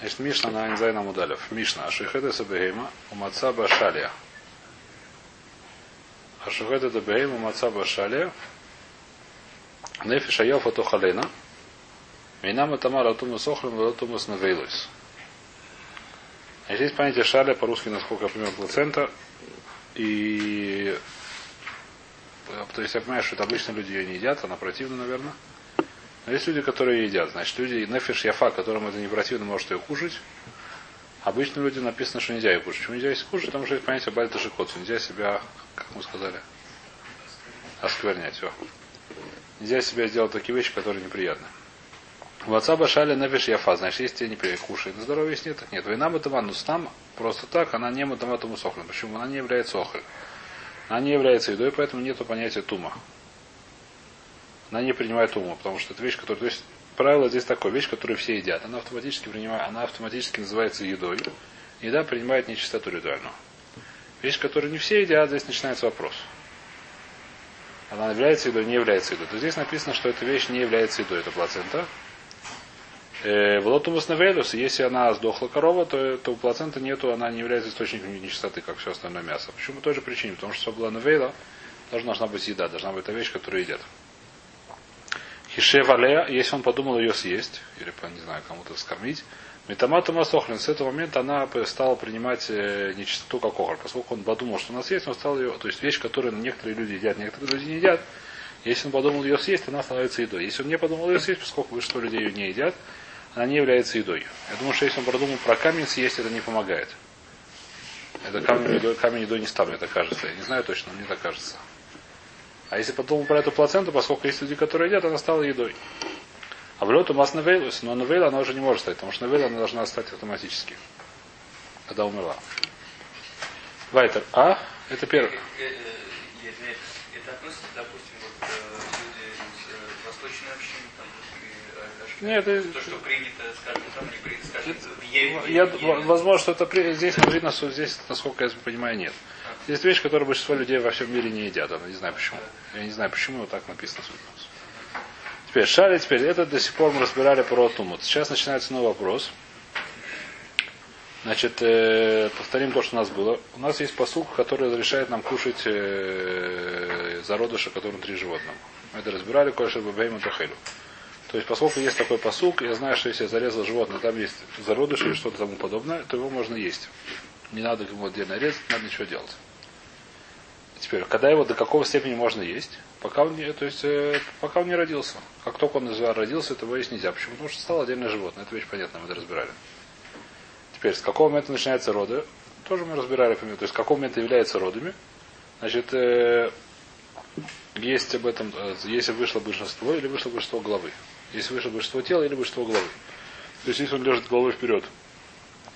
Значит, משנה на עין זיין עמוד אלף. משנה. השוחט את הבהמה ומצא בה שליא. השוחט את הבהמה ומצא בה שליא. נפש היפה תאכלנה. ואינה מטמאה לא טומאת אוכלין טומאת נבילות. Значит, есть понятие שליא по-русски, насколько я понимаю, плацента. И то есть я понимаю, что это обычно люди ее не едят, она противна, наверное. Но есть люди, которые едят. Значит, люди, нефиш яфа, которым это не противно, может ее кушать. Обычно люди написано, что нельзя ее кушать. Почему нельзя ее кушать? Потому что есть понятие бальта шикотсу. Нельзя себя, как мы сказали, осквернять. Все. Нельзя себя сделать такие вещи, которые неприятны. В отца башали нефиш яфа, значит, если тебе неприятно кушает, на здоровье есть нет, так нет. Война матаман, но там просто так, она не матаматуму сохлен. Почему? Она не является охлем. Она не является едой, поэтому нет понятия тума она не принимает ума, потому что это вещь, которая... То есть правило здесь такое, вещь, которую все едят. Она автоматически принимает, она автоматически называется едой. Еда принимает нечистоту ритуальную. Вещь, которую не все едят, здесь начинается вопрос. Она является едой, не является едой. То здесь написано, что эта вещь не является едой, это плацента. Э, в лотумус навелус, если она сдохла корова, то, то у плацента нету, она не является источником нечистоты, как все остальное мясо. Почему? По той же причине. Потому что была навейла, должна, должна быть еда, должна быть эта вещь, которую едят. Хишевалея, если он подумал ее съесть, или, не знаю, кому-то скормить, Метамата Масохлин, с этого момента она стала принимать э, нечистоту как охр. Поскольку он подумал, что у нас он стал ее, то есть вещь, которую некоторые люди едят, некоторые люди не едят, если он подумал ее съесть, она становится едой. Если он не подумал ее съесть, поскольку большинство людей ее не едят, она не является едой. Я думаю, что если он подумал про камень съесть, это не помогает. Это камень едой, камень едой не ставлю, это кажется. Я не знаю точно, но мне так кажется. А если подумал про эту плаценту, поскольку есть люди, которые едят, она стала едой. А в лету мас навейлус, но навейла она уже не может стать, потому что навейла она должна стать автоматически, когда умерла. Вайтер. А? Это первый. Э, э, э, это относится, допустим, вот люди из восточной общины, там, нет, это... То, что принято, скажем, там не принято, скажем, в Еве. Я, возможно, что это при... здесь видно, что здесь, насколько я понимаю, нет. Есть вещь, которую большинство людей во всем мире не едят. Я не знаю почему. Я не знаю почему, но так написано. Теперь шали, теперь это до сих пор мы разбирали про Тумут. Сейчас начинается новый вопрос. Значит, э, повторим то, что у нас было. У нас есть посук, который разрешает нам кушать э, зародыша, который внутри животного. Мы это разбирали, кое-что бабейма тахелю. То есть, поскольку есть такой посук, я знаю, что если я зарезал животное, там есть зародыш или что-то тому подобное, то его можно есть. Не надо ему отдельно резать, надо ничего делать. Теперь, когда его до какого степени можно есть? Пока он не, то есть, э, пока он не родился. Как только он родился, этого есть нельзя. Почему? Потому что стало отдельное животное. Это вещь понятная, мы это разбирали. Теперь, с какого момента начинаются роды? Тоже мы разбирали, то есть, с какого момента являются родами. Значит, э, есть об этом, э, если вышло большинство или вышло большинство головы. Если вышло большинство тела или большинство головы. То есть, если он лежит головой вперед,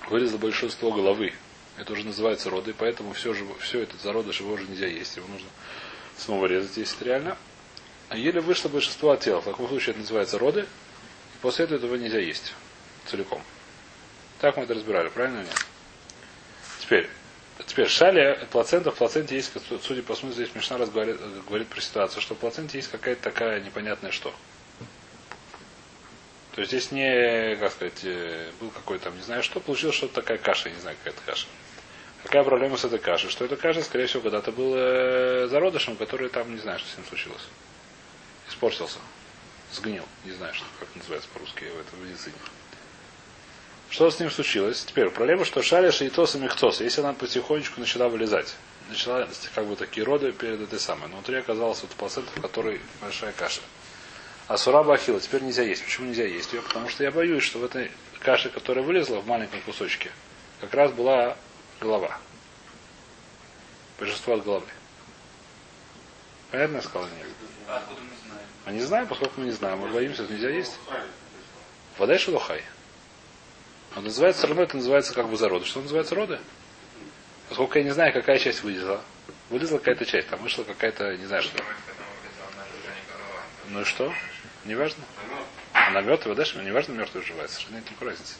вылезло большинство головы, это уже называется роды, поэтому все, же, все это зародыш его уже нельзя есть. Его нужно снова резать, если это реально. А еле вышло большинство от тела. В таком случае это называется роды. И после этого этого нельзя есть целиком. Так мы это разбирали, правильно или нет? Теперь, теперь шали, плацента, в плаценте есть, судя по смыслу, здесь Мишна раз говорит, говорит про ситуацию, что в плаценте есть какая-то такая непонятная что. То есть здесь не, как сказать, э, был какой-то не знаю что, получилось что-то такая каша, не знаю, какая-то каша. Какая проблема с этой кашей? Что эта каша, скорее всего, когда-то был э, зародышем, который там, не знаю, что с ним случилось. Испортился. Сгнил. Не знаю, что, как называется по-русски в этой медицине. Что с ним случилось? Теперь проблема, что шалиш и тос и мехтос, если она потихонечку начала вылезать, начала как бы такие роды перед этой самой, но внутри оказалось вот плацента, в которой большая каша. А сураба ахила теперь нельзя есть. Почему нельзя есть ее? Потому что я боюсь, что в этой каше, которая вылезла в маленьком кусочке, как раз была голова. Большинство от головы. Понятно я сказал? Нет. А откуда мы знаем? А не знаем, поскольку мы не знаем. Мы боимся, нельзя есть. Вода и шелухай. Он называется, равно это называется как бы зароды. Что называется роды? Поскольку я не знаю, какая часть вылезла. Вылезла какая-то часть, там вышла какая-то, не знаю что. Ну и что? Не важно. Она мертвая, дальше не важно, мертвая живая, совершенно нет никакой разницы.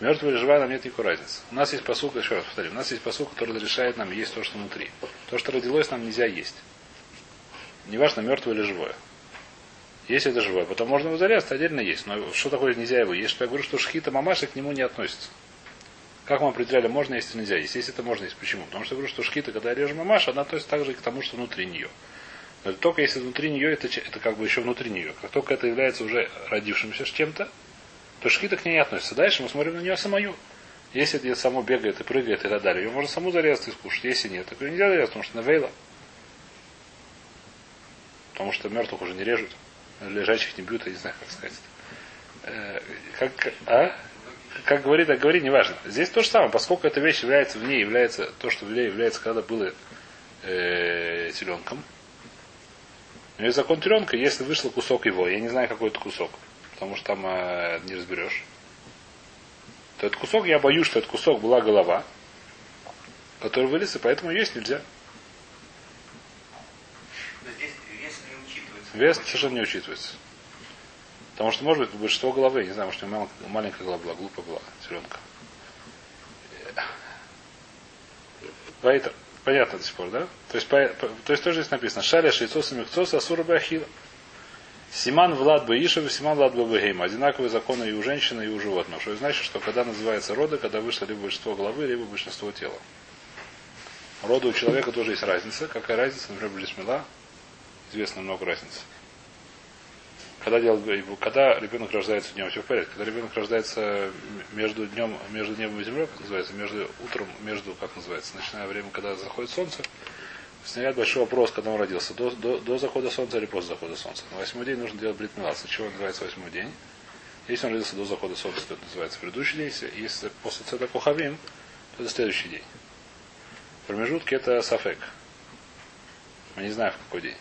Мертвая или живая нам нет никакой разницы. У нас есть посук, еще раз повторю, у нас есть посук, который разрешает нам есть то, что внутри. То, что родилось, нам нельзя есть. Неважно, мертвое или живое. Если это живое, потом можно его зарезать, отдельно есть. Но что такое нельзя его есть? Что я говорю, что шхита мамаша к нему не относится. Как мы определяли, можно есть или нельзя есть? Если это можно есть. Почему? Потому что я говорю, что шхита, когда я режу мамаш, она относится также и к тому, что внутри нее. Только если внутри нее, это, это как бы еще внутри нее. Как только это является уже родившимся с чем-то, то шхита к ней не относится. Дальше мы смотрим на нее самую. Если это само бегает и прыгает и так далее, ее можно саму зарезать и скушать. Если нет, так ее нельзя зарезать, потому что навейла. Потому что мертвых уже не режут. Лежачих не бьют, я не знаю, как сказать. Э, как, а? Как говорит, так говорит, неважно. Здесь то же самое, поскольку эта вещь является в ней, является то, что в ней является, когда было э, теленком. У нее закон теленка, если вышел кусок его, я не знаю, какой это кусок, потому что там э, не разберешь то этот кусок, я боюсь, что этот кусок была голова, который вылез, и поэтому есть нельзя. Вес совершенно не учитывается. Потому что, может быть, большинство головы, не знаю, может, у него маленькая голова была, глупая была, теленка. Вайтер. Понятно до сих пор, да? То есть, по, то есть тоже здесь написано. Шаля шейцоса мехцоса асура бахила. Симан Влад Баишев Симан Влад Бабагейма. Одинаковые законы и у женщины, и у животных. Что значит, что когда называется роды, когда вышло либо большинство головы, либо большинство тела. Роды у человека тоже есть разница. Какая разница? Например, Блисмила. Известно много разниц. Когда, делают, когда ребенок рождается днем, все в порядке. Когда ребенок рождается между днем, между небом и землей, как называется, между утром, между, как называется, начиная время, когда заходит солнце, Снять большой вопрос, когда он родился. До, до, до захода солнца или после захода солнца. На восьмой день нужно делать бритмилас. Чего называется восьмой день? Если он родился до захода солнца, то это называется предыдущий день. Если после цета кухавим, то это следующий день. В промежутке это сафек. Мы не знаем, в какой день.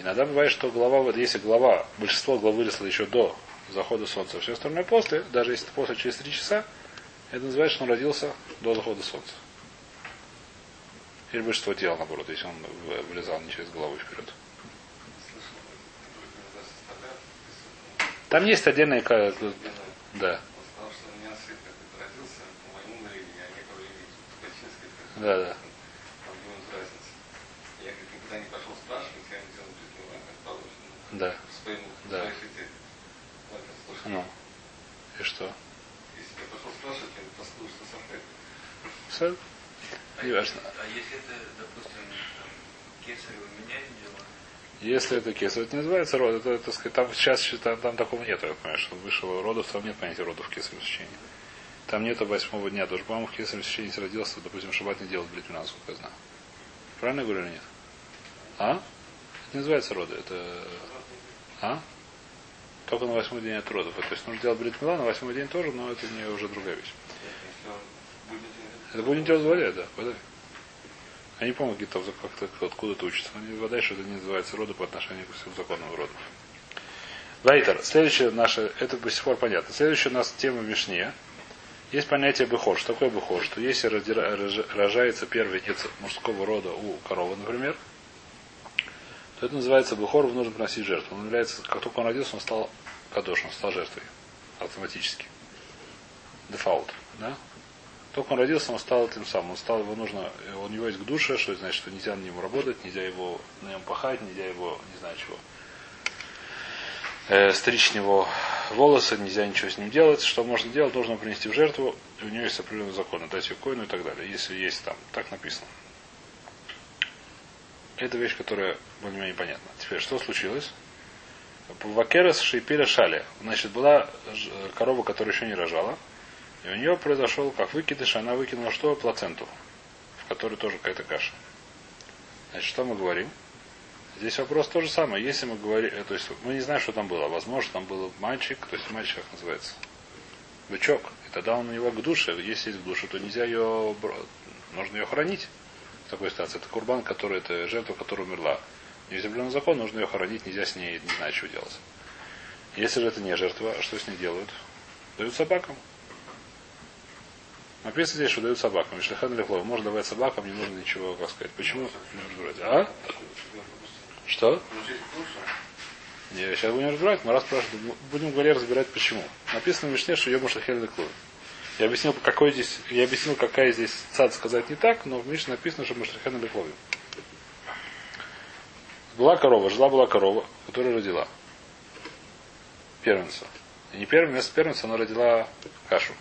Иногда бывает, что вот если голова, большинство головы выросло еще до захода солнца, а все остальное после, даже если после через три часа, это называется, что он родился до захода солнца. Или большинство тела, наоборот, если он вылезал не через голову вперед. Там есть отдельная... Да. Да, да. Да. Да. Ну. И что? Если я пошел спрашивать, я послушал, что сам не важно. А если это, допустим, кесарево меняет дело? Если это кесарево, это не называется род, это, это сказать, там сейчас там, там такого нет, я понимаю, что высшего родов, там нет понятия родов в кесаревом сечении. Там нету восьмого дня, тоже, по-моему, в кесаревом сечении родился, допустим, шаббат не делал блин, насколько я знаю. Правильно я говорю или нет? А? Это не называется роды, это... А? Только на восьмой день от родов. То есть нужно делать брит на восьмой день тоже, но это не уже другая вещь. Это будет делать вода, да, вода. Я не помню, где-то как-то откуда-то учатся. Они вода, что это не называется роды по отношению к всем законам родов. Вайтер. Следующее наше, это до сих пор понятно. Следующая у нас тема в Мишне. Есть понятие быхор. Что такое быхор? Что если рожается первый отец мужского рода у коровы, например, то это называется быхор, нужно приносить жертву. Он является, как только он родился, он стал кадош, он стал жертвой. Автоматически. Дефаут. Да? Только он родился, он стал тем самым. Он стал, его нужно, у него есть к душе, что значит, что нельзя на нем работать, нельзя его на нем пахать, нельзя его, не знаю чего, э, стричь с него волосы, нельзя ничего с ним делать. Что можно делать, нужно принести в жертву, у него есть определенные законы, дать ее коину и так далее, если есть там, так написано. Это вещь, которая более-менее понятна. Теперь, что случилось? Вакерас Шейпиля Шали. Значит, была корова, которая еще не рожала. И у нее произошел, как выкидыш, она выкинула что? Плаценту, в которой тоже какая-то каша. Значит, что мы говорим? Здесь вопрос то же самое. Если мы говорим, э, то есть мы не знаем, что там было. Возможно, там был мальчик, то есть мальчик как называется? Бычок. И тогда он у него к душе. Если есть к душе, то нельзя ее, нужно ее хранить в такой ситуации. Это курбан, который, это жертва, которая умерла. Неизъявленный закон, нужно ее хоронить, нельзя с ней, не знаю, что делать. Если же это не жертва, что с ней делают? Дают собакам. Написано здесь, что дают собакам. Мишлихан Лехлов. Можно давать собакам, не нужно ничего, как сказать. Почему? А? Что? Не, сейчас будем разбирать, мы раз спрашиваем, будем говорить разбирать почему. Написано в Мишне, что Йома Шахель Лехлов. Я объяснил, какой здесь, я объяснил, какая здесь цад сказать не так, но в Мишне написано, что Машлихана Лехловим. Была корова, жила была корова, которая родила. первенцу. И не первым, вместо первенца она родила кашу.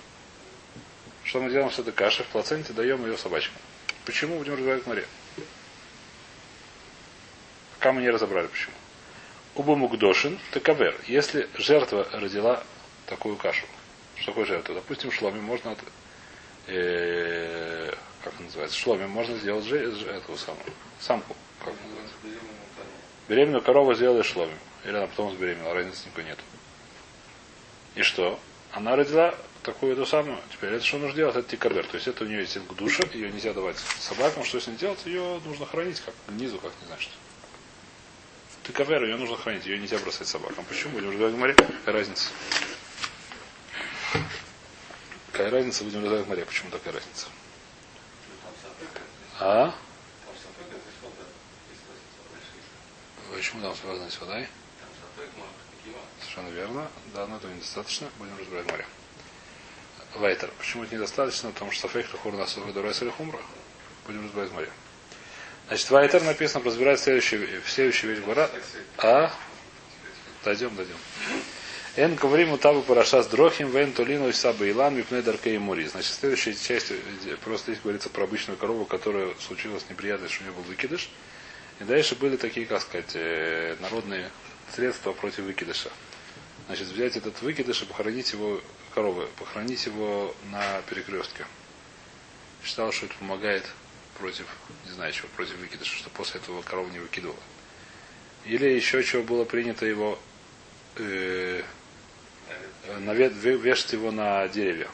Что мы делаем с этой кашей? В плаценте даем ее собачкам. Почему будем разбирать море? Пока мы не разобрали почему. Уба мукдошин такавер. Если жертва родила такую кашу. Что такое жертва? Допустим, шломи можно от, э, как называется, шломи можно сделать же, эту самую самку. Как называется? Беременную корову сделали שלמים. Или она потом забеременела, разницы никакой нет. И что? Она родила такую эту самую. Теперь это что нужно делать? Это תיקבר. То есть это у нее есть קדושה, ее нельзя давать собакам. Что с ней делать? Ее нужно хоронить как גניזה, как не знаю что. תיקבר, ее нужно хоронить, ее нельзя бросать собакам. Почему? Будем разговаривать в גמרא. Какая разница? Какая разница, будем разговаривать в גמרא. Почему такая разница? А? Почему там связано с водой? Совершенно верно. Да, но этого недостаточно. Будем разбирать море. Вайтер. Почему это недостаточно? Потому что Сафейх Лахур нас Дурайс или Хумра. Будем разбирать море. Значит, Вайтер написано, разбирать следующую, следующую вещь Гора. А? Дойдем, дойдем. Эн говорим табу параша с дрохим, вен толину и саба илан, мипне дарке и мури. Значит, следующая часть, просто здесь говорится про обычную корову, которая случилась неприятность, что у нее был выкидыш. И дальше были такие, как сказать, э, народные средства против выкидыша. Значит, взять этот выкидыш и похоронить его, коровы, похоронить его на перекрестке. Считал, что это помогает против, не знаю чего, против выкидыша, что после этого корова не выкидывала. Или еще чего было принято его э, навет, вешать его на деревья.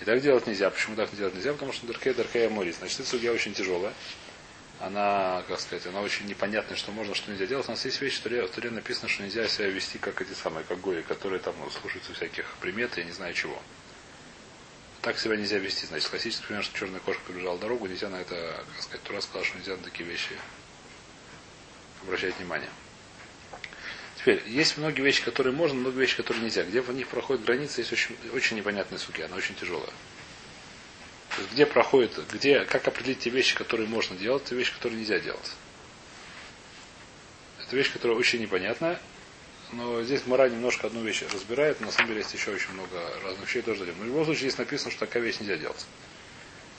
И так делать нельзя. Почему так делать нельзя? Потому что Деркей Деркей Аморис. Значит, эта судья очень тяжелая. Она, как сказать, она очень непонятная, что можно, что нельзя делать. У нас есть вещи, в Туре, в Туре написано, что нельзя себя вести как эти самые, как гои, которые там ну, слушаются всяких примет, я не знаю чего. Так себя нельзя вести. Значит, классический пример, что черная кошка побежала дорогу, нельзя на это, как сказать, Тура сказал, что нельзя на такие вещи обращать внимание. Теперь, есть многие вещи, которые можно, много вещей, которые нельзя. Где в них проходит граница, есть очень, очень непонятная суки, она очень тяжелая. Где проходит, где, как определить те вещи, которые можно делать, те вещи, которые нельзя делать. Это вещь, которая очень непонятная, но здесь Мара немножко одну вещь разбирает, но на самом деле есть еще очень много разных вещей тоже дадим. Но в любом случае здесь написано, что такая вещь нельзя делать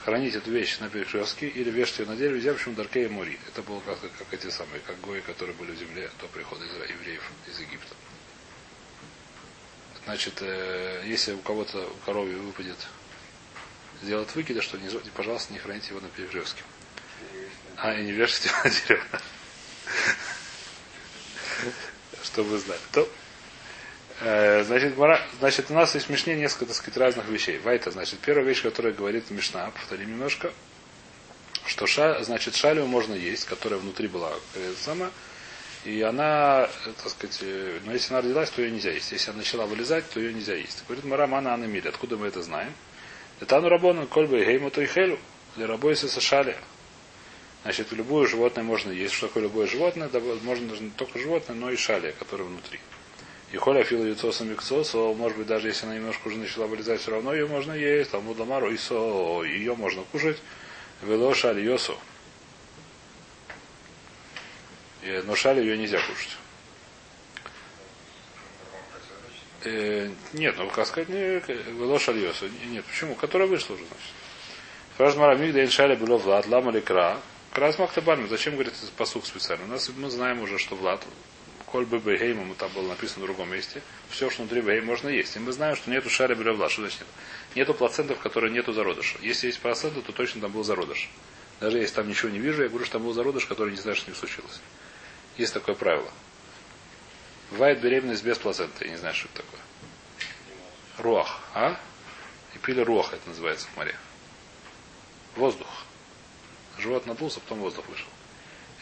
хранить эту вещь на перекрестке или вешать ее на дереве, нельзя, почему Даркея Мури. Это было как, как эти самые, как гои, которые были в земле до прихода евреев из Египта. Значит, э, если у кого-то у корове выпадет сделать выкидыш, что не, пожалуйста, не храните его на перекрестке. А, и не вешайте его на дерево. Чтобы знать. То, Э, значит, значит, у нас есть в Мишне несколько, так сказать, разных вещей. Вайта, значит, первая вещь, которая говорит Мишна, повторим немножко, что ша, значит, шалю можно есть, которая внутри была э, сама, и она, э, так сказать, но если она родилась, то ее нельзя есть. Если она начала вылезать, то ее нельзя есть. Говорит Марамана Анамиль. Откуда мы это знаем? Это ану рабону кольбы гейму то и хелю. Для рабойся сашали. Значит, любое животное можно есть. Что такое любое животное? Можно не только животное, но и шалия, которое внутри. И холя фила яйцоса миксоса, может быть, даже если она немножко уже начала вылезать, все равно ее можно есть. Там мудамару и со, ее можно кушать. Вело шаль йосу. Но шаль ее нельзя кушать. Э, нет, ну сказать, не вело шаль йосу. Нет, почему? Которая вышла уже, значит. Спрашивает Марамик, да иншаля было Влад, лама ли кра. Крас Махтабальм. Зачем говорит этот посук специально? У нас мы знаем уже, что Влад Коль бы бейгеймом, там было написано в другом месте, все, что внутри бейгейм можно есть. И мы знаем, что нету шари белевла. Что значит нет? Нету плацентов, которые нету зародыша. Если есть плацента, то точно там был зародыш. Даже если там ничего не вижу, я говорю, что там был зародыш, который не знаю, что не случилось. Есть такое правило. Бывает беременность без плаценты. Я не знаю, что это такое. Руах. А? И пили руах, это называется в море. Воздух. Живот надулся, потом воздух вышел.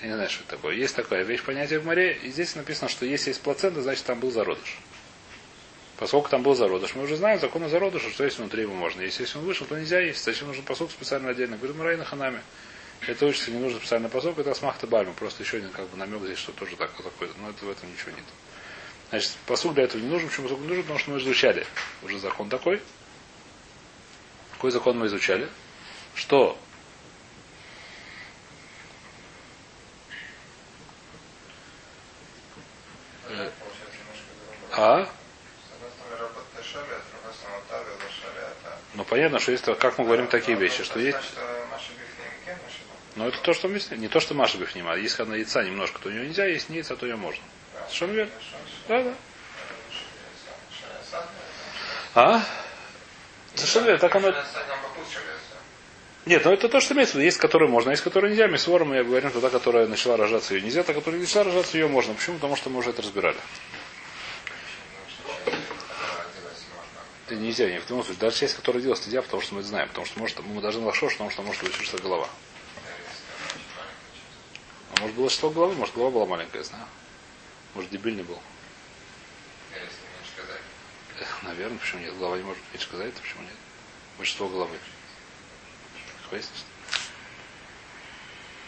Я не знаю, что это такое. Есть такое вещь понятие в море, и здесь написано, что если есть плацента, значит там был зародыш. Поскольку там был зародыш, мы уже знаем закон о зародыше, что если внутри его можно есть. Если он вышел, то нельзя есть. Зачем нужен посок специально отдельно? Говорит, мы на ханами. Это учится, не нужен специальный посок, это смахта бальма. Просто еще один как бы намек здесь, что тоже так, такой. Но это в этом ничего нет. Значит, посуд для этого не нужен. Почему посуд не нужен? Потому что мы изучали уже закон такой. Какой закон мы изучали? Что А? Ну понятно, что есть, как мы говорим такие вещи, что есть. Но это то, что мы Не то, что Маша Бифним, а если она яйца немножко, то у нее нельзя, если не яйца, то ее можно. Совершенно верно. Да, да. А? Совершенно верно. Так оно... Нет, ну это то, что имеется в виду. Есть, которые можно, а есть, которые нельзя. Мисвора мы говорим, что та, которая начала рожаться, ее нельзя, та, которая не начала рожаться, ее можно. Почему? Потому что мы уже это разбирали. Это нельзя, ни в том случае. Даже часть, которая родилась, нельзя, потому что мы это знаем. Потому что может, мы должны лошош, потому что может быть что голова. А может было что головы, может голова была маленькая, я знаю. Может дебильный был. Наверное, почему нет? Голова не может меньше сказать, почему нет? Большинство головы. Хвест.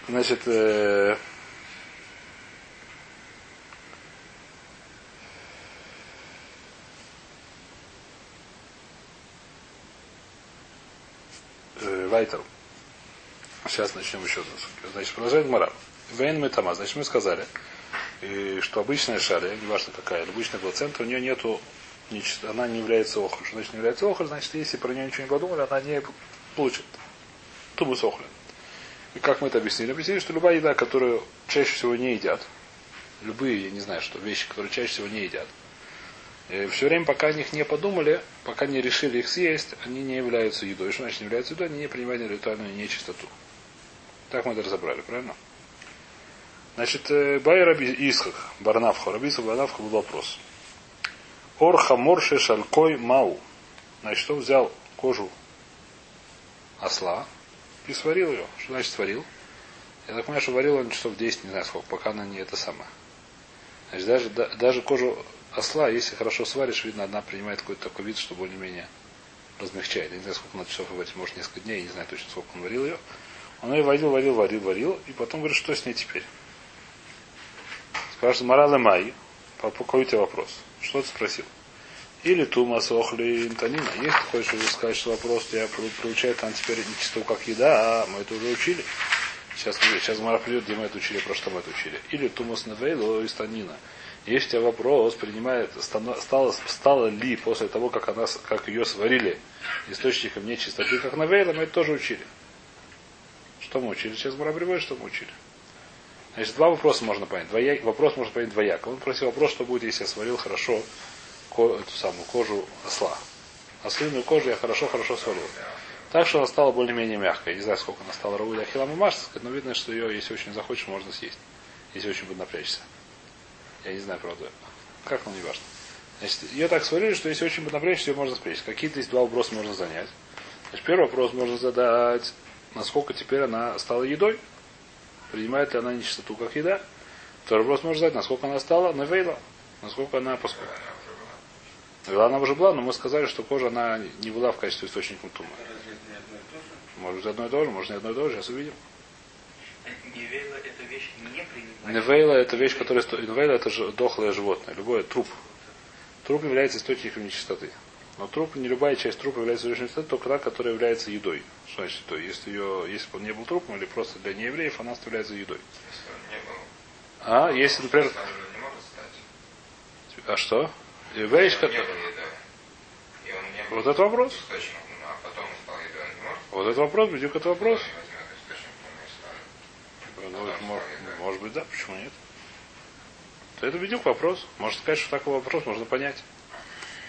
Значит, э, э, Вайтер. Сейчас начнем еще раз. Значит, продолжает Мара. Вейн Метама. Значит, мы сказали, и что обычная шаря, неважно какая, обычная плацента, у нее нету, она не является охрой. Что значит не является охрой? Значит, если про нее ничего не подумали, она не получит тубус охры. И как мы это объяснили? Объяснили, что любая еда, которую чаще всего не едят, любые, я не знаю, что вещи, которые чаще всего не едят, и все время, пока о них не подумали, пока не решили их съесть, они не являются едой. Что значит не являются едой? Они не принимают ритуальную нечистоту. Так мы это разобрали, правильно? Значит, Бай Раби Исхак, Барнавха, Раби Исхак был вопрос. Ор хаморше шалькой мау. Значит, он взял кожу осла и сварил ее. Что значит сварил? Я так понимаю, что варил он часов 10, не знаю сколько, пока она не это самое. Значит, даже, да, даже кожу осла, если хорошо сваришь, видно, она принимает какой-то такой вид, что более-менее размягчает. Я не знаю, сколько на часов в может, несколько дней, я не знаю точно, сколько он варил ее. Он ее варил, варил, варил, варил, и потом говорит, что с ней теперь. Спрашивает, моралы май, по какой у тебя вопрос? Что ты спросил? Или тума сохли интанина. Если хочешь сказать, что вопрос я получаю там теперь не чисто как еда, а мы это уже учили. Сейчас, сейчас Мара придет, где мы это учили, про что мы это учили. Или тумас невейло из танина. Если у тебя вопрос принимает, стало, стало ли после того, как, она, как ее сварили источником нечистоты, как навейла, мы это тоже учили. Что мы учили? Сейчас Мара приводит, что мы учили. Значит, два вопроса можно понять. Двоя... Вопрос можно понять двояко. Он просил вопрос, что будет, если я сварил хорошо ко... эту самую кожу осла. Ослиную кожу я хорошо-хорошо сварил. Так что она стала более-менее мягкой. Не знаю, сколько она стала рову для хилама но видно, что ее, если очень захочешь, можно съесть. Если очень будет напрячься. Я не знаю, правда. Как, но не важно. Значит, ее так сварили, что если очень будет напрячься, ее можно спрячь. Какие-то есть два вопроса можно занять. Значит, первый вопрос можно задать, насколько теперь она стала едой. Принимает ли она нечистоту как еда? Второй вопрос можно задать, насколько она стала навейла. Насколько она поскольку. Навейла она уже была, но мы сказали, что кожа она не была в качестве источника тума. Может быть одно и то же, может не одно и то же, сейчас увидим. Невейла это вещь не. Невейла это вещь, которая... Невейла это же дохлое животное, любое труп. Труп является источником нечистоты. Но труп, не любая часть трупа является источником нечистоты, только та, которая является едой. Что значит едой? Если, ее, если бы он не был трупом или просто для неевреев, она является едой. А, если, например... А что? Вещь, которая... Вот это вопрос. Вот это вопрос, бедюк это вопрос. Ну, это может, может быть, да, почему нет? То это бедюк вопрос. Можно сказать, что такой вопрос можно понять.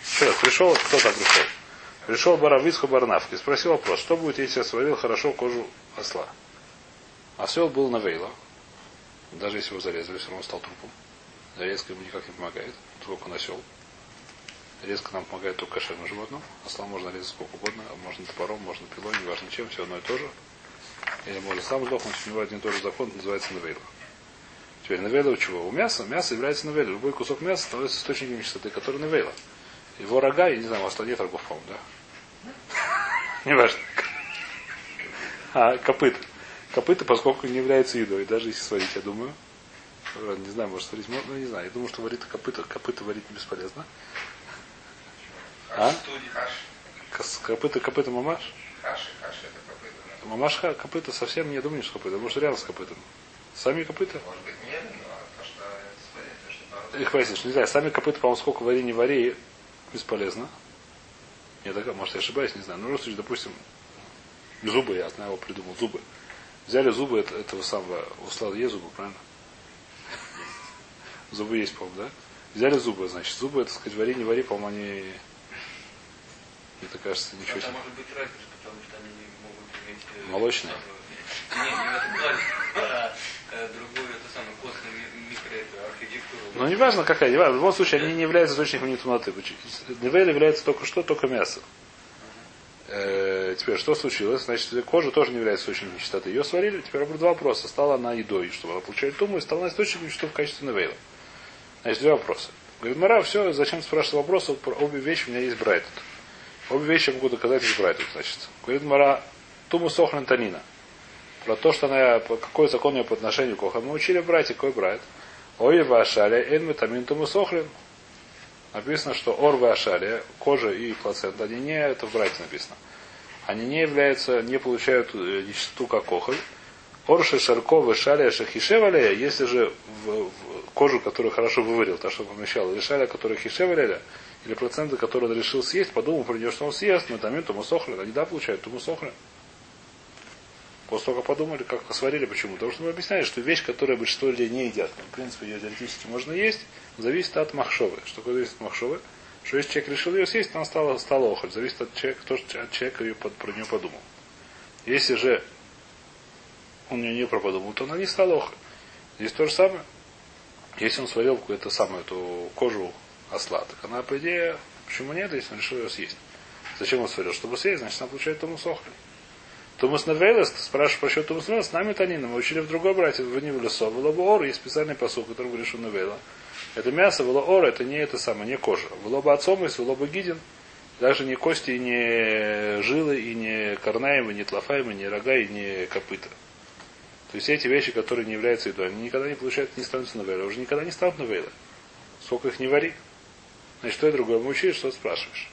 Еще пришел, кто там пришел? Пришел Баравицху Барнавки, спросил вопрос, что будет, если я сварил хорошо кожу осла? Осел был на вейла. Даже если его зарезали, все равно стал трупом. Зарезка ему никак не помогает, только он осел. Резко нам помогает только кошерному животному. Осла можно резать сколько угодно, можно топором, можно пилой, неважно чем, все одно и то же. Или может сам сдохнуть, у него один и тот же закон, называется навейла. Теперь навейла у чего? У мяса. Мясо является навейла. Любой кусок мяса становится источником чистоты, который навейла. Его рога, я не знаю, у вас нет рогов, по-моему, да? Не важно. А копыта. Копыта, поскольку не является едой, даже если сварить, я думаю. Не знаю, может сварить, ну не знаю. Я думаю, что варит копыта. Копыта варить бесполезно. А? Копыта, копыта мамаш? Мамаш копыта совсем не думаю, что копыта. Может, рядом с копытом. Сами копыта? Может быть, нет, но то, что их выяснишь, не знаю, сами копыта, по-моему, сколько вари, не вари, бесполезно. Я так, может, я ошибаюсь, не знаю. Ну, просто, допустим, зубы, я знаю, его придумал, зубы. Взяли зубы это, этого самого, у Слава есть зубы, правильно? Зубы есть, по-моему, да? Взяли зубы, значит, зубы, это сказать, вари, не вари, по-моему, они, мне так кажется, ничего себе. может быть разница, потому что они не могут иметь... э, Молочные? Не, не в этом плане, а э, другую, это самое, костную архитектуру. Ну, неважно какая, неважно. В любом случае, они не являются источником нетумноты. Невель является только что? Только мясо. Э, теперь, что случилось? Значит, кожа тоже не является источником нечистоты. Ее сварили, теперь два вопроса. Стала она едой, чтобы она получала туму, и стала источником нечистоты в качестве невейла. Значит, два вопроса. Говорит, Мара, все, зачем спрашивать вопросы? Про обе вещи у меня есть брайтут. Обе вещи я могу доказать из брайтут, значит. Говорит Мара, туму сохран танина. Про то, что она, какой закон у по отношению к охам. Мы учили в брате, какой брайт. Ой, вашаля, эн метамин туму сохрин. Написано, что орвы ашали, кожа и плацента, они не, это в брате написано. Они не являются, не получают э, нечистоту как охоль. Орши, шарковы, шаля, шахишеваля, если же в, в кожу, которую хорошо выварил, то, что помещал, или шаля, которую хишеваля, или проценты, которые он решил съесть, подумал про нее, что он съест, но там туму сохрин, они да получают сохрин. После того, как подумали, как сварили, почему? Потому что мы объясняли, что вещь, которую большинство людей не едят, в принципе, ее теоретически можно есть, зависит от махшовы. Что такое зависит от махшовы? Что если человек решил ее съесть, она стала, стала охоль. Зависит от человека, то, что от человека ее под, про нее подумал. Если же он ее не проподумал, то она не стала охоль. Здесь то же самое. Если он сварил какую-то самую эту кожу осла, так она, по идее, почему нет, если он решил ее съесть? Зачем он сварил? Чтобы съесть, значит, она получает тому сохль. Тумас Навейлес, спрашиваешь про счет Тумас Навейлес, нами Танина. Мы учили в другой братьев, в Нивлесо, в Лоба есть специальный посыл, который говорит, что Навейла. Это мясо, Ор, это не это самое, не кожа. В Лоба Отцом есть, в Лоба Гидин, даже не кости, и не жилы, и не корнаемы, не тлафаемы, не рога, и не копыта. То есть эти вещи, которые не являются едой, они никогда не получают, не станут Навейла. Уже никогда не станут Навейла. Сколько их не вари. Значит, что и другое. Мы учили, что спрашиваешь.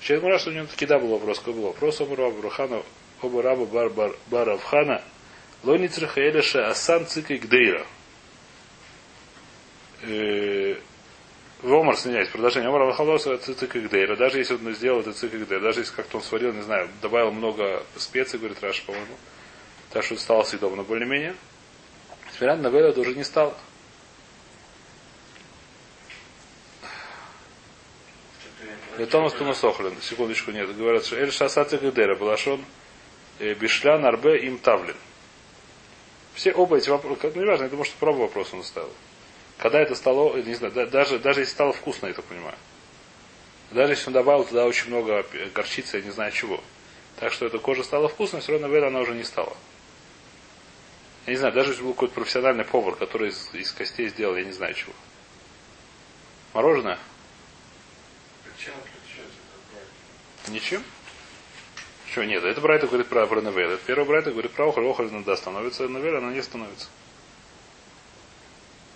Сейчас мы раз у него таки да был вопрос. Какой был вопрос? Омру Абрахана оба раба бар, бар, бар Авхана, лоницраха элеша асан цикай гдейра. Вомар, извиняюсь, продолжение. Омар Авхалоса цикай гдейра. Даже если он сделал это цикай гдейра, даже если как-то он сварил, не знаю, добавил много специй, говорит Раша, по-моему, так что стало съедобно более-менее. Теперь на это уже не стало. Томас Томас Охлин, секундочку, нет, говорят, что Эль Шасат Гедера, Балашон, Бишлян, Арбе, им Тавлин. Все оба эти вопросы, ну, не важно, я думаю, что про оба вопроса он ставил. Когда это стало, не знаю, да- даже, даже если стало вкусно, я так понимаю. Даже если он добавил туда очень много горчицы, я не знаю чего. Так что эта кожа стала вкусной, все равно Вера она уже не стала. Я не знаю, даже если был какой-то профессиональный повар, который из, из костей сделал, я не знаю чего. Мороженое? Чем отличается? Ничем? Что, нет, это ברייתא говорит про, про נבילה. Это первый ברייתא говорит про אוכל, אוכל иногда становится, נבילה она не становится.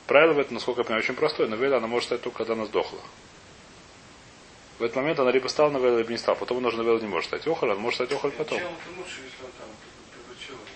Правило в этом, насколько я понимаю, очень простое. נבילה она может стать только, когда она сдохла. В этот момент она либо стала נבילה, либо не стала. Потом он уже נבילה не может стать אוכל, он может стать אוכל потом.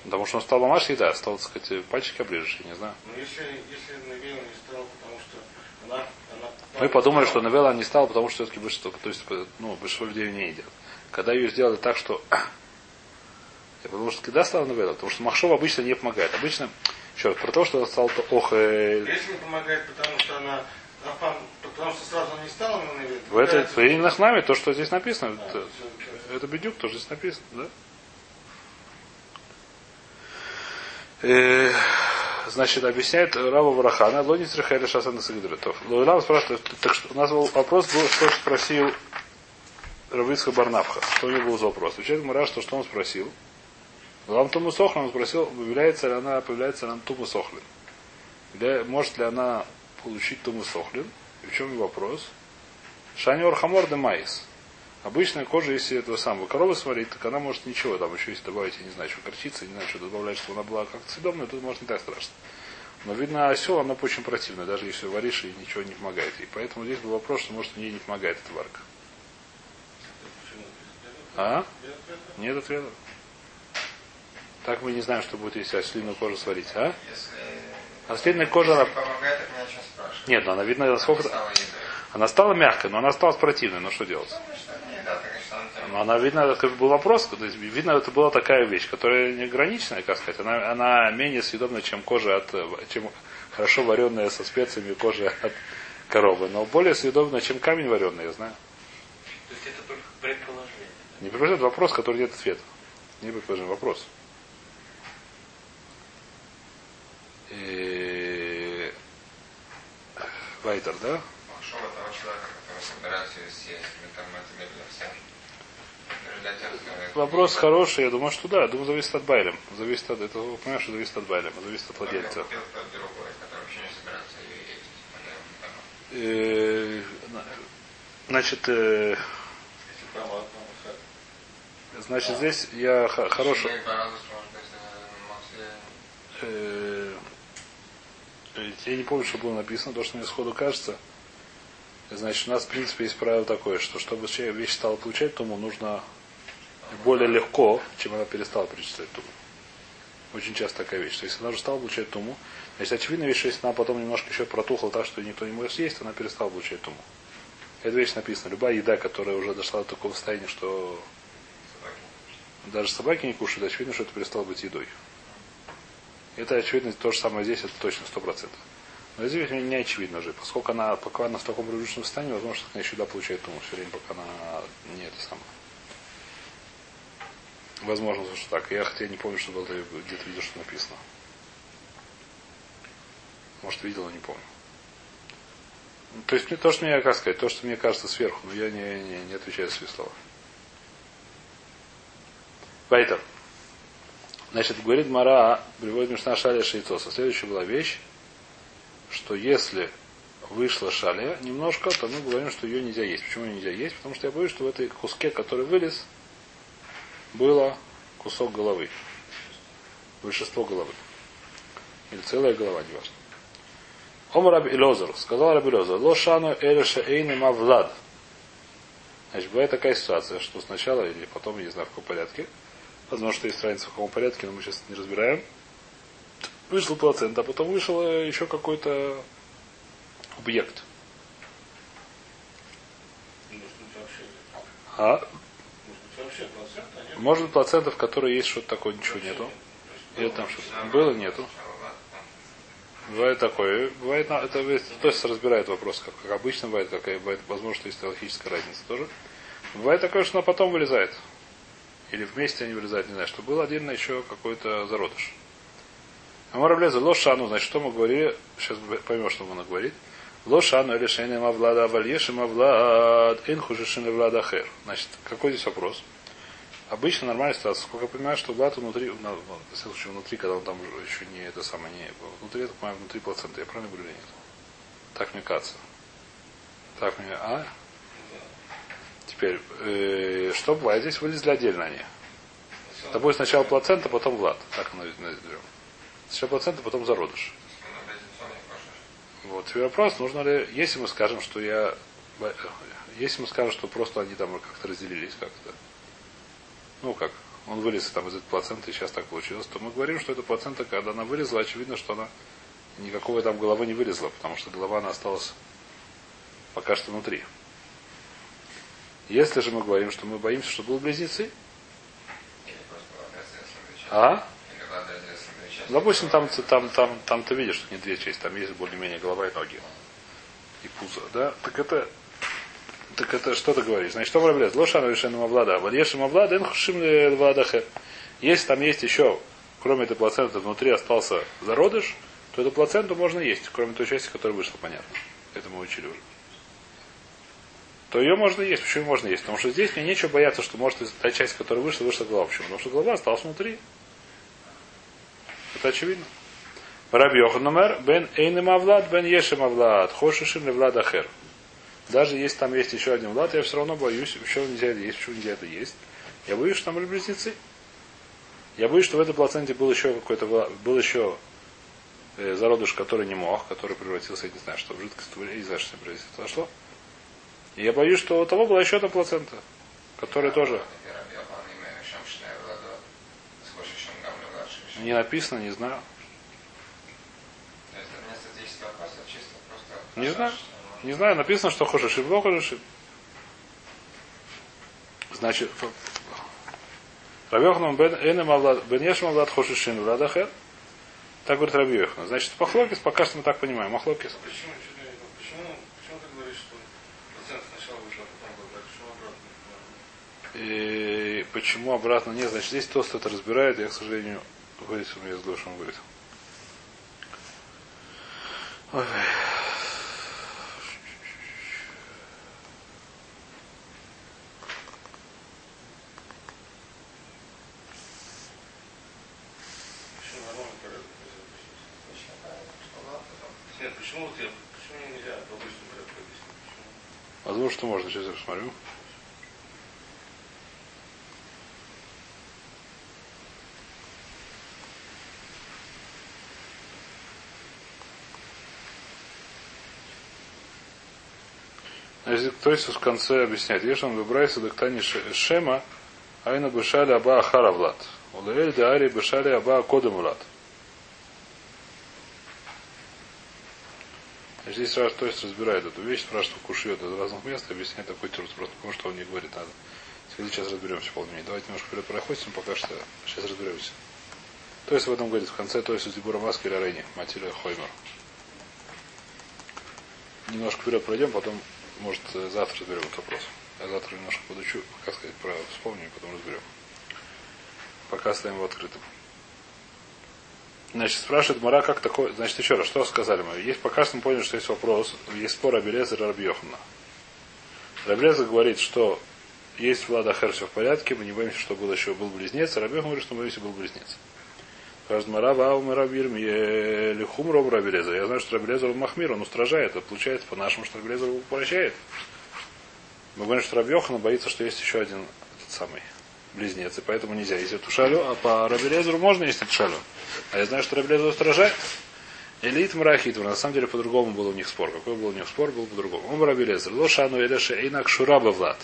Потому что он стал ממש еда, стал, так сказать, пальчики оближешь, я не знаю. Но если, если נבילה не стал, потому что она... она Мы подумали, что Невелла не стала, потому что все-таки большинство, то есть, ну, большинство людей не едят. Когда ее сделали так, что я подумал, что когда стала Невелла, потому что Махшов обычно не помогает. Обычно, еще раз, про то, что стал то ох, э, Если не помогает, потому что она... Потому что сразу не стала на Навейл. в это, именно с нами, то, что здесь написано, это, это бедюк, тоже здесь написано, да? Э, Значит, объясняет Рава Варахана, Лонис Рахаэля Шасана Сагдратов. Лойлам спрашивает, так что у нас был вопрос был, что спросил Равицха Барнавха. Что у него был за вопрос? Отвечает Мара, что, что он спросил. Лам Туму Сохлин, он спросил, появляется ли она, появляется ли она Туму Сохлин. Может ли она получить Туму Сохлин? И в чем его вопрос? Шаньор Хамор де Майс. Обычная кожа, если этого самого коровы сварить, так она может ничего, там еще если добавить, я не знаю, что горчицы, не знаю, что добавлять, чтобы она была как-то съедобная, тут может не так страшно. Но видно, осел, она очень противная, даже если варишь и ничего не помогает ей. Поэтому здесь был вопрос, что может ей не помогает эта варка. А? Нет ответа. Так мы не знаем, что будет, если ослиную кожу сварить, а? Если... Ослиная кожа, Если она- помогает, так чем спрашивать. Нет, но она видно, насколько... Стала едой. Она стала мягкой, но она осталась противной. Ну что делать? Ну, она Но она, видно, это был вопрос, то есть, видно, это была такая вещь, которая не ограниченная, как сказать. Она, она менее съедобна, чем кожа от, чем хорошо вареная со специями кожа от коровы. Но более съедобна, чем камень вареный, я знаю. То есть это только предположение. Не предположение, это вопрос, который нет ответа. Не предположение, вопрос. И... Вайтер, да? Пошел от того человека, который собирается ее съесть. Мы там это медленно кто- Вопрос хороший, я думаю, что да. Я думаю, зависит от Байлем. Зависит от этого, понимаешь, что зависит от Байлема, зависит от владельца. Э. Значит, э, значит, здесь я хороший. Э, э, э, я не помню, что было написано, то, что мне сходу кажется. Значит, у нас, в принципе, есть правило такое, что чтобы человек вещь стала получать туму, нужно более легко, чем она перестала перечислять туму. Очень часто такая вещь. То есть, она уже стала получать туму, значит, очевидно вещь, что если она потом немножко еще протухла так, что никто не может съесть, она перестала получать туму. Эта вещь написана. Любая еда, которая уже дошла до такого состояния, что. Даже собаки не кушают, очевидно, что это перестало быть едой. Это очевидно, то же самое здесь, это точно, сто процентов. Но здесь не не очевидно же, поскольку она, пока она в таком привычном состоянии, возможно, что она еще да, получает туму все время, пока она не это самое. Возможно, что так. Я хотя не помню, что было, где-то видел, что написано. Может, видел, но не помню. То есть, мне- то, что мне, как сказать, то, что мне кажется сверху, но я не, не, не отвечаю за свои слова. Вайтер. Значит, говорит Мара, приводит Мишна Шаля Шейцоса. Следующая была вещь, что если вышла шаля немножко, то мы говорим, что ее нельзя есть. Почему ее нельзя есть? Потому что я боюсь, что в этой куске, который вылез, было кусок головы. Большинство головы. Или целая голова, неважно. Ом Раби Илозер, сказал Раби Илозер, ло шану элеша эйны мавлад. Значит, бывает такая ситуация, что сначала или потом, я не знаю в каком порядке, возможно, что есть разница в каком порядке, но мы сейчас не разбираем, вышла плацента, а потом вышел еще какой-то объект. А? Может быть, плацента, в которой есть что-то такое, ничего нету. Или там что-то было, нету. Бывает такое. Бывает, это то есть разбирает вопрос, как, как обычно бывает, какая бывает, возможно, что есть логическая разница тоже. Бывает такое, что она потом вылезает. Или вместе они вылезают, не знаю, что был отдельно еще какой-то зародыш. Амараблеза лошану, значит, что мы говорили, сейчас поймем, что она говорит. Лошану или шейна мавлада авальеши мавлад инхужишин влада хер. Значит, какой здесь вопрос? Обычно нормальная ситуация. Сколько я понимаю, что влад внутри, на, ну, в случае, внутри, когда он там еще не это самое, не внутри, я так понимаю, внутри плацента. Я правильно говорю или нет? Так мне кажется. Так мне, а? Теперь, э, что бывает? Здесь вылезли отдельно они. Допустим, сначала плацента, потом влад. Так оно назовем. Сначала плацента, потом зародыш. Вот. Теперь вопрос, нужно ли, если мы скажем, что я, бо- если мы скажем, что просто они там как-то разделились как-то, ну как, он вылез там из этой плаценты, и сейчас так получилось, то мы говорим, что эта плацента, когда она вылезла, очевидно, что она никакого там головы не вылезла, потому что голова она осталась пока что внутри. Если же мы говорим, что мы боимся, что будут близнецы, а? Части. Допустим, там, там, там, там ты видишь, что не две части, там есть более-менее голова и ноги. И пузо, да? Так это, так это что ты говоришь? Значит, что проблема? Лошану решену мавлада. Вальешим мавлада, энхушим владахе. Если там есть еще, кроме этой плаценты, внутри остался зародыш, то эту плаценту можно есть, кроме той части, которая вышла, понятно. Это мы учили уже. То ее можно есть. Почему можно есть? Потому что здесь мне нечего бояться, что может та часть, которая вышла, вышла голова. Почему? Потому что голова осталась внутри. Это очевидно. Раби Йоханумер, бен эйнем авлад, бен ешем авлад, хошишим левлад ахер. Даже если там есть еще один влад, я все равно боюсь, еще нельзя это есть, почему нельзя это есть. Я боюсь, что там были близнецы. Я боюсь, что в этой плаценте был еще какой-то, был еще э, зародыш, который не мог, который превратился, я не знаю, что в жидкость, я не знаю, что произошло. И я боюсь, что у того была еще одна плацента, которая тоже не написано, не знаю. Не знаю. Не знаю, написано, что хошишим, но хошишим. Значит, Рабьохнам бен энем авлад, бен ешем авлад хошишин владахер. Так говорит Рабьехан. Значит, Махлокис, пока что мы так понимаем. Махлокис. Почему, почему ты говоришь, что процент сначала вышел, а потом был так? Почему обратно? И почему обратно нет? Значит, здесь Тост это разбирает. Я, к сожалению, говорит, у меня с Гошем говорит. Ой. Почему нельзя? Почему? Возможно, что можно. Сейчас я посмотрю. Значит, То есть в конце объясняет. Ешан выбрайся доктани шема, айна бешали аба ахара влад. Улаэль де ари бешали аба кодем влад. Значит, Здесь раз, то есть разбирает эту вещь, спрашивает у Кушьет из разных мест, объясняет такой труд просто, потому что он не говорит надо. Сейчас разберемся полнее. Давайте немножко вперед проходим, пока что сейчас разберемся. То есть в этом говорит в конце, то есть у Дебура Маски или Рейни, Матиля Хоймер. Немножко вперед пройдем, потом, может, э, завтра разберем этот вопрос. Я завтра немножко подучу, как сказать, про вспомню, и потом разберем. Пока оставим его открытым. Значит, спрашивает Мара, как такое... Значит, еще раз, что сказали мы? Есть, пока что мы поняли, что есть вопрос, есть спор Абелеза и Рабьехана. Рабелеза говорит, что есть Влада Хер все в порядке, мы не боимся, что был еще был близнец, а Рабьехан говорит, что мы боимся, был близнец. Скажет Мара, Вау, Рабир, Лихум Ром Рабелеза. Я знаю, что Рабелеза Махмир, он устражает. Это получается по-нашему, что Рабелеза его прощает. Мы говорим, что Рабьехан боится, что есть еще один этот самый близнец, и поэтому нельзя есть эту шалю, а по Рабелезеру можно есть эту шалю. А я знаю, что Рабелезер устражает. Элит Мрахит, на самом деле по-другому был у них спор. Какой был у них спор, был по-другому. Он Рабелезер. Лошану Элеше Эйнак Шураба Влад.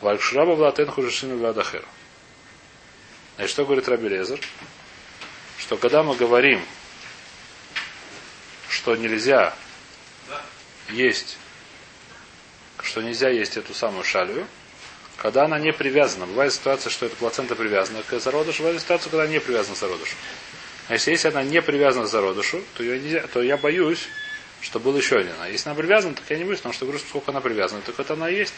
Валь Шураба Влад Эн Хужишину Владахер. Значит, что говорит Рабелезер? Что когда мы говорим, что нельзя есть, что нельзя есть эту самую шалью, когда она не привязана. Бывает ситуация, что эта плацента привязана к зародышу, бывает ситуация, когда не привязана к зародышу. Значит, если она не привязана к зародышу, то, ее нельзя, то я боюсь, что был еще один. А если она привязана, так я не боюсь, потому что говорю, сколько она привязана, так это она есть.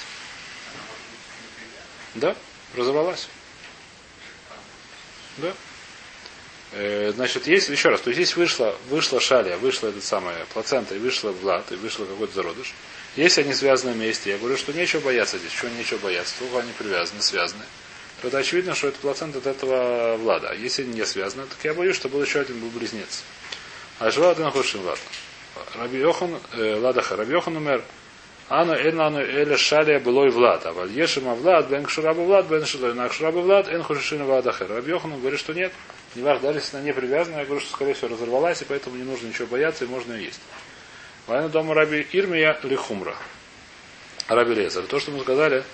Да, разорвалась. Да. Э, Значит, есть, еще раз, то есть здесь вышла, вышла шалия, вышла эта самая плацента, и вышла влад, и вышла какой-то зародыш. Если они связаны вместе, я говорю, что нечего бояться здесь, чего нечего бояться, только они привязаны, связаны, то это очевидно, что это плацент от этого влада. Если не связаны, так я боюсь, что был еще один был близнец. А жива один худший влад. Раби Йохан, э, Ладаха, Раби Йохан умер, Ану эн ану эля шалия было и влад. А валь ешема влад, бен кшураба влад, бен шилой на кшураба влад, эн хушишина владахер. Раби Йохан говорит, что нет, не важно, даже если она не привязана, я говорю, что скорее всего разорвалась, и поэтому не нужно ничего бояться, и можно ее есть. Война дома Раби Ирмия Лихумра. Раби Лезер. То, что мы сказали,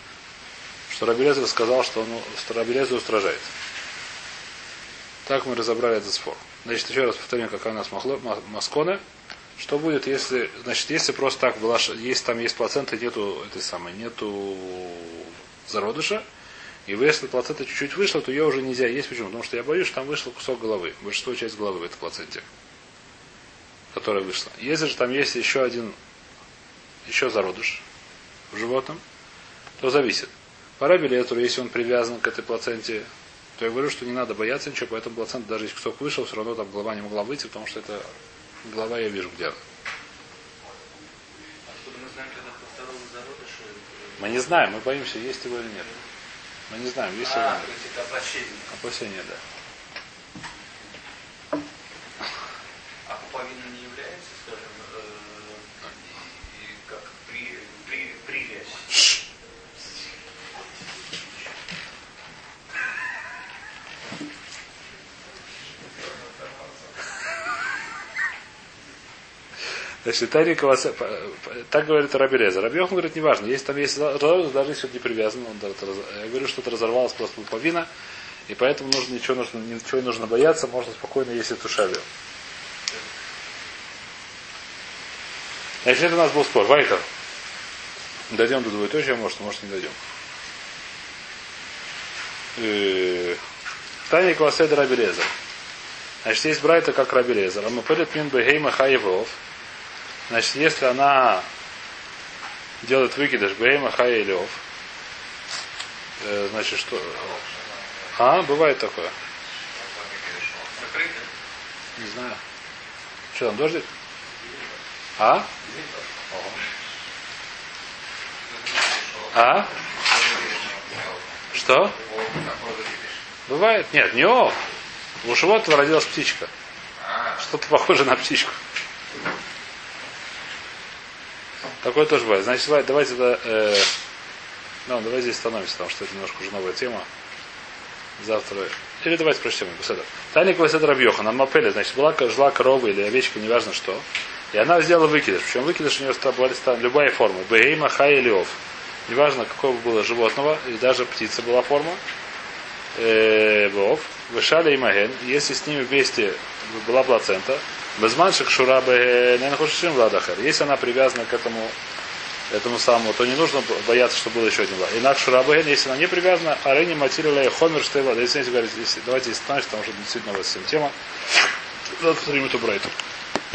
что Раби Лезер сказал, что, он, Раби Лезер устражает. Так мы разобрали этот спор. Значит, еще раз повторим, какая у нас махло, масконы. Что будет, если, значит, если просто так была, есть там есть плацента, нету этой самой, нету зародыша, и если плацента чуть-чуть вышла, то ее уже нельзя есть. Почему? Потому что я боюсь, что там вышел кусок головы, большинство часть головы в этой плаценте, которая вышла. Если же там есть еще один, еще зародыш в животном, то зависит. Пора билету, если он привязан к этой плаценте, то я говорю, что не надо бояться ничего, поэтому плацента, даже если кусок вышел, все равно там голова не могла выйти, потому что это голова я вижу где. По второму зародышу? Мы не знаем, мы боимся, есть его или нет. Мы не знаем, есть есть это опасение. Да. А пуповина не является, скажем, э, и как при, при, привязь? Значит, Тари Кавасе- по- по- так говорит Рабелеза. Рабьехан говорит, неважно, если там есть зародыш, даже если он не привязан, он, я говорю, что это разорвалось просто пуповина, и поэтому нужно, ничего, нужно, ничего не нужно бояться, можно спокойно есть эту шалью. Значит, это у нас был спор. Вайтер. Дойдем до двоеточия, может, может не дойдем. Э, Таня Класеда Рабелезер. Значит, есть брайта как Рабелезер. А мы пылит мин бегейма хаевов. Значит, если она делает выкидыш бегейма хаелев, э, значит, что... А, бывает такое. Не знаю. Что там, дождик? А? А? Что? Бывает? Нет, не о. У животного родилась птичка. Что-то похоже на птичку. Такое тоже бывает. Значит, давай- давайте да, э, ну, давай здесь остановимся, потому что это немножко уже новая тема. Завтра. Или давайте прочтем его. Седер. Таня Квасет Рабьеха, на Мапеле, значит, была, жила корова или овечка, неважно что. И она сделала выкидыш. Причем выкидыш у нее стан- любая форма. Бейма, хай или ов. Неважно, какого было животного, и даже птица была форма. Э, Вов. Вышали и маген. Если с ними вместе была плацента, безманшик шура ненахушим владахер. Если она привязана к этому этому самому, то не нужно бояться, что было еще один влад. Инак шурабаген, если она не привязана, арени материаля хомер штейла. Если говорить, если, давайте остановимся, потому что действительно у вас тема. Завтра повторим эту брайту.